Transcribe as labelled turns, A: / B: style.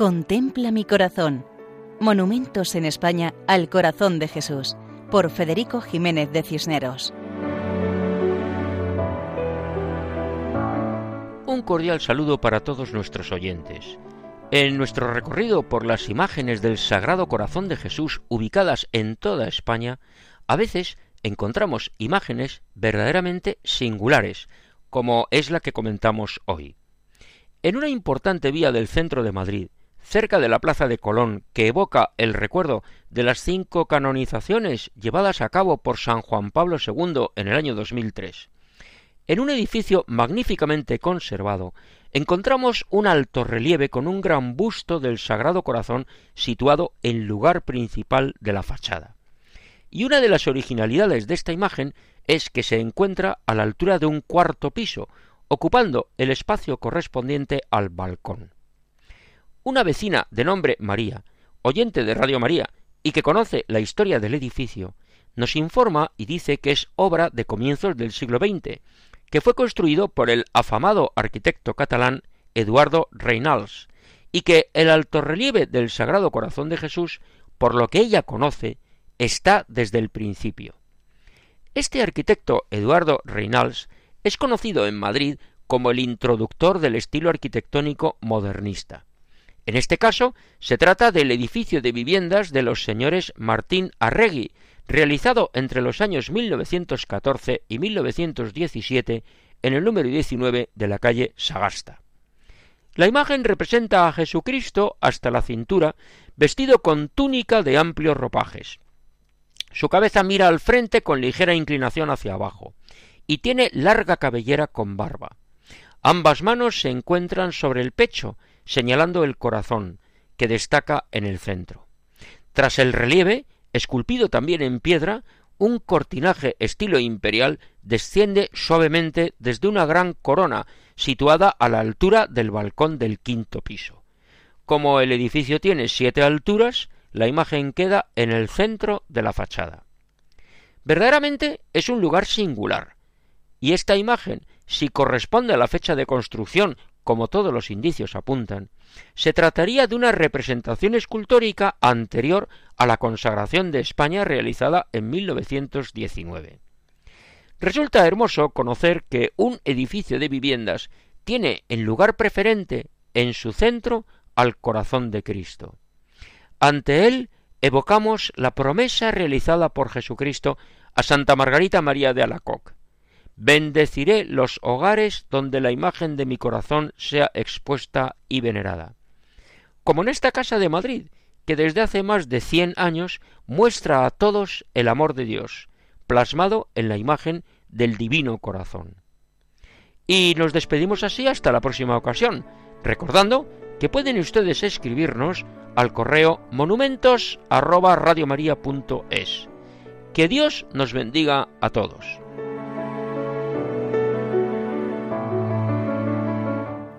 A: Contempla mi corazón. Monumentos en España al corazón de Jesús, por Federico Jiménez de Cisneros.
B: Un cordial saludo para todos nuestros oyentes. En nuestro recorrido por las imágenes del Sagrado Corazón de Jesús ubicadas en toda España, a veces encontramos imágenes verdaderamente singulares, como es la que comentamos hoy. En una importante vía del centro de Madrid, cerca de la plaza de Colón, que evoca el recuerdo de las cinco canonizaciones llevadas a cabo por San Juan Pablo II en el año 2003. En un edificio magníficamente conservado, encontramos un alto relieve con un gran busto del Sagrado Corazón situado en lugar principal de la fachada. Y una de las originalidades de esta imagen es que se encuentra a la altura de un cuarto piso, ocupando el espacio correspondiente al balcón. Una vecina de nombre María, oyente de Radio María y que conoce la historia del edificio, nos informa y dice que es obra de comienzos del siglo XX, que fue construido por el afamado arquitecto catalán Eduardo Reinals, y que el altorrelieve del Sagrado Corazón de Jesús, por lo que ella conoce, está desde el principio. Este arquitecto Eduardo Reinals es conocido en Madrid como el introductor del estilo arquitectónico modernista. En este caso, se trata del edificio de viviendas de los señores Martín Arregui, realizado entre los años 1914 y 1917 en el número 19 de la calle Sagasta. La imagen representa a Jesucristo hasta la cintura, vestido con túnica de amplios ropajes. Su cabeza mira al frente con ligera inclinación hacia abajo, y tiene larga cabellera con barba. Ambas manos se encuentran sobre el pecho, señalando el corazón, que destaca en el centro. Tras el relieve, esculpido también en piedra, un cortinaje estilo imperial desciende suavemente desde una gran corona situada a la altura del balcón del quinto piso. Como el edificio tiene siete alturas, la imagen queda en el centro de la fachada. Verdaderamente es un lugar singular, y esta imagen, si corresponde a la fecha de construcción como todos los indicios apuntan, se trataría de una representación escultórica anterior a la consagración de España realizada en 1919. Resulta hermoso conocer que un edificio de viviendas tiene en lugar preferente en su centro al corazón de Cristo. Ante él evocamos la promesa realizada por Jesucristo a Santa Margarita María de Alacoc. Bendeciré los hogares donde la imagen de mi corazón sea expuesta y venerada. Como en esta casa de Madrid, que desde hace más de cien años muestra a todos el amor de Dios, plasmado en la imagen del divino corazón. Y nos despedimos así hasta la próxima ocasión, recordando que pueden ustedes escribirnos al correo monumentos@radiomaria.es. Que Dios nos bendiga a todos.